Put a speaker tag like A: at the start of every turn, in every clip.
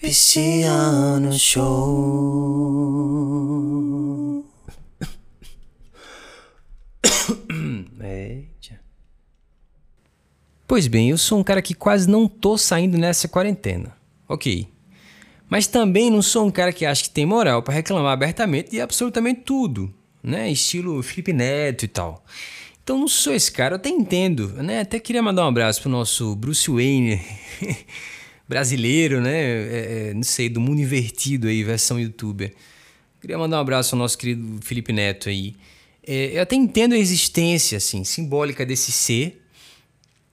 A: Pisciano Show.
B: Eita. Pois bem, eu sou um cara que quase não tô saindo nessa quarentena. Ok. Mas também não sou um cara que acha que tem moral para reclamar abertamente de absolutamente tudo, né? Estilo Felipe Neto e tal. Então não sou esse cara, eu até entendo, né? Até queria mandar um abraço pro nosso Bruce Wayne brasileiro, né? É, é, não sei, do mundo invertido aí, versão youtuber. Queria mandar um abraço ao nosso querido Felipe Neto aí. É, eu até entendo a existência, assim, simbólica desse ser,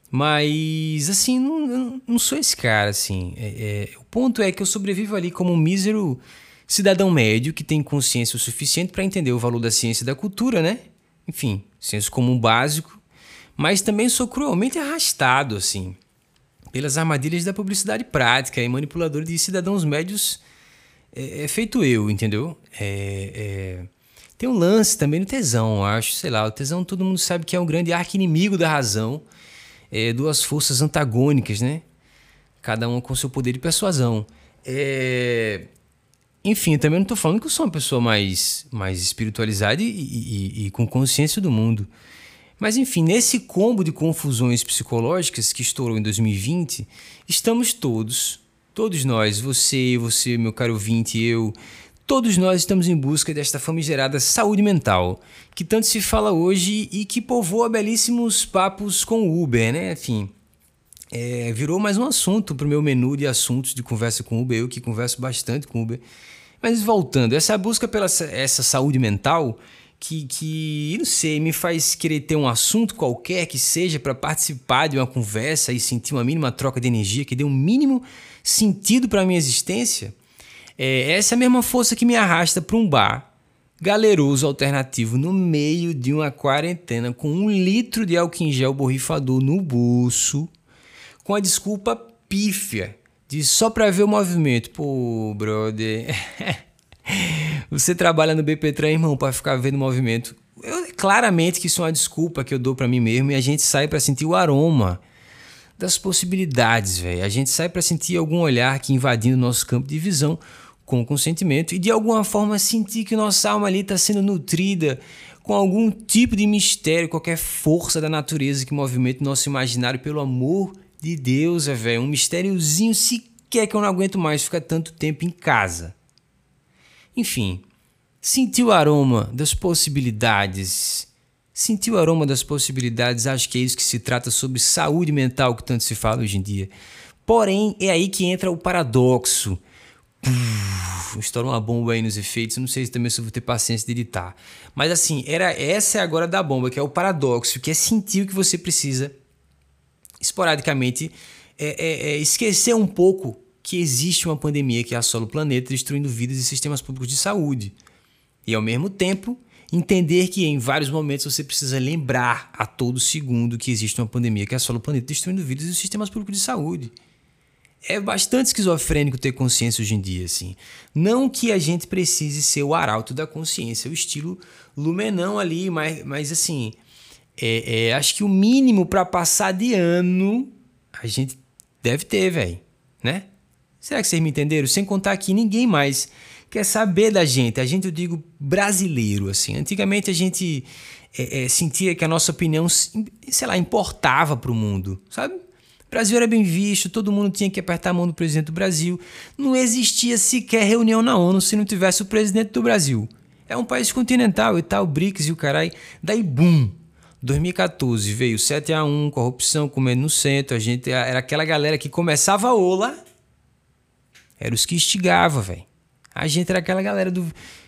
B: mas, assim, não, não sou esse cara, assim. É, é, o ponto é que eu sobrevivo ali como um mísero cidadão médio que tem consciência o suficiente para entender o valor da ciência e da cultura, né? Enfim, senso comum básico. Mas também sou cruelmente arrastado, assim pelas armadilhas da publicidade prática e manipuladora de cidadãos médios é, é feito eu, entendeu? É, é, tem um lance também no tesão, acho, sei lá, o tesão todo mundo sabe que é um grande arqui-inimigo da razão, é, duas forças antagônicas, né? Cada uma com seu poder de persuasão. É, enfim, eu também não estou falando que eu sou uma pessoa mais, mais espiritualizada e, e, e com consciência do mundo. Mas enfim, nesse combo de confusões psicológicas que estourou em 2020, estamos todos, todos nós, você, você, meu caro ouvinte, eu, todos nós estamos em busca desta famigerada saúde mental, que tanto se fala hoje e que povoa belíssimos papos com o Uber, né? Enfim, é, virou mais um assunto para o meu menu de assuntos de conversa com Uber, eu que converso bastante com Uber. Mas voltando, essa busca pela essa saúde mental que, que, não sei, me faz querer ter um assunto qualquer que seja para participar de uma conversa e sentir uma mínima troca de energia que dê um mínimo sentido para minha existência. É essa é a mesma força que me arrasta para um bar galeroso alternativo no meio de uma quarentena com um litro de álcool em gel borrifador no bolso, com a desculpa pífia de só para ver o movimento. Pô, brother. Você trabalha no BPTran, irmão, para ficar vendo movimento. Eu, claramente que isso é uma desculpa que eu dou para mim mesmo e a gente sai para sentir o aroma das possibilidades, velho. A gente sai para sentir algum olhar que invadindo nosso campo de visão com consentimento e de alguma forma sentir que nossa alma ali está sendo nutrida com algum tipo de mistério, qualquer força da natureza que movimenta nosso imaginário pelo amor de Deus, velho. Um mistériozinho sequer que eu não aguento mais ficar tanto tempo em casa. Enfim, sentiu o aroma das possibilidades. Sentiu o aroma das possibilidades, acho que é isso que se trata sobre saúde mental que tanto se fala hoje em dia. Porém, é aí que entra o paradoxo. Puf, estoura uma bomba aí nos efeitos, não sei se também se eu vou ter paciência de editar. Mas assim, era essa é agora da bomba, que é o paradoxo, que é sentir o que você precisa esporadicamente é, é, é esquecer um pouco que existe uma pandemia que assola o planeta, destruindo vidas e sistemas públicos de saúde. E ao mesmo tempo, entender que em vários momentos você precisa lembrar a todo segundo que existe uma pandemia que assola o planeta, destruindo vidas e sistemas públicos de saúde. É bastante esquizofrênico ter consciência hoje em dia, assim. Não que a gente precise ser o arauto da consciência, o estilo lumenão ali, mas, mas assim, é, é acho que o mínimo para passar de ano a gente deve ter, velho, né? Será que vocês me entenderam? Sem contar que ninguém mais quer saber da gente. A gente, eu digo, brasileiro, assim. Antigamente a gente é, é, sentia que a nossa opinião, sei lá, importava para o mundo, sabe? O Brasil era bem visto, todo mundo tinha que apertar a mão do presidente do Brasil. Não existia sequer reunião na ONU se não tivesse o presidente do Brasil. É um país continental e tal, BRICS e o carai. Daí, boom! 2014 veio 7 a 1 corrupção comendo no centro. A gente era aquela galera que começava a ola era os que instigava, velho. A gente era aquela galera do.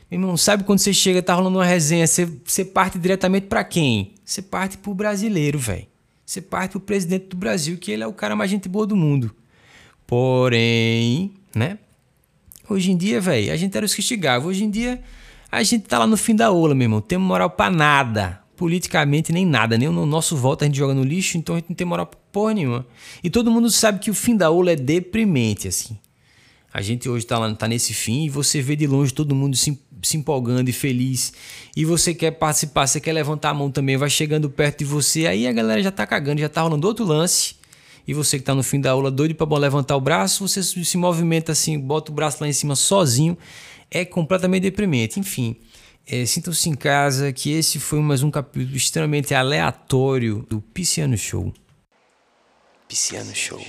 B: Meu irmão, sabe quando você chega, tá rolando uma resenha, você, você parte diretamente para quem? Você parte pro brasileiro, velho. Você parte pro presidente do Brasil, que ele é o cara mais gente boa do mundo. Porém, né? Hoje em dia, velho, a gente era os que instigavam. Hoje em dia, a gente tá lá no fim da ola, meu irmão. Temos moral pra nada. Politicamente, nem nada. Nem o nosso voto a gente joga no lixo, então a gente não tem moral pra porra nenhuma. E todo mundo sabe que o fim da ola é deprimente, assim. A gente hoje está tá nesse fim e você vê de longe todo mundo se, se empolgando e feliz. E você quer participar, você quer levantar a mão também, vai chegando perto de você, aí a galera já tá cagando, já tá rolando outro lance. e você que está no fim da aula doido para levantar o braço, você se movimenta assim, bota o braço lá em cima sozinho, é completamente deprimente. Enfim, é, sintam-se em casa que esse foi mais um capítulo extremamente aleatório do Pisciano Show. Pisciano Show.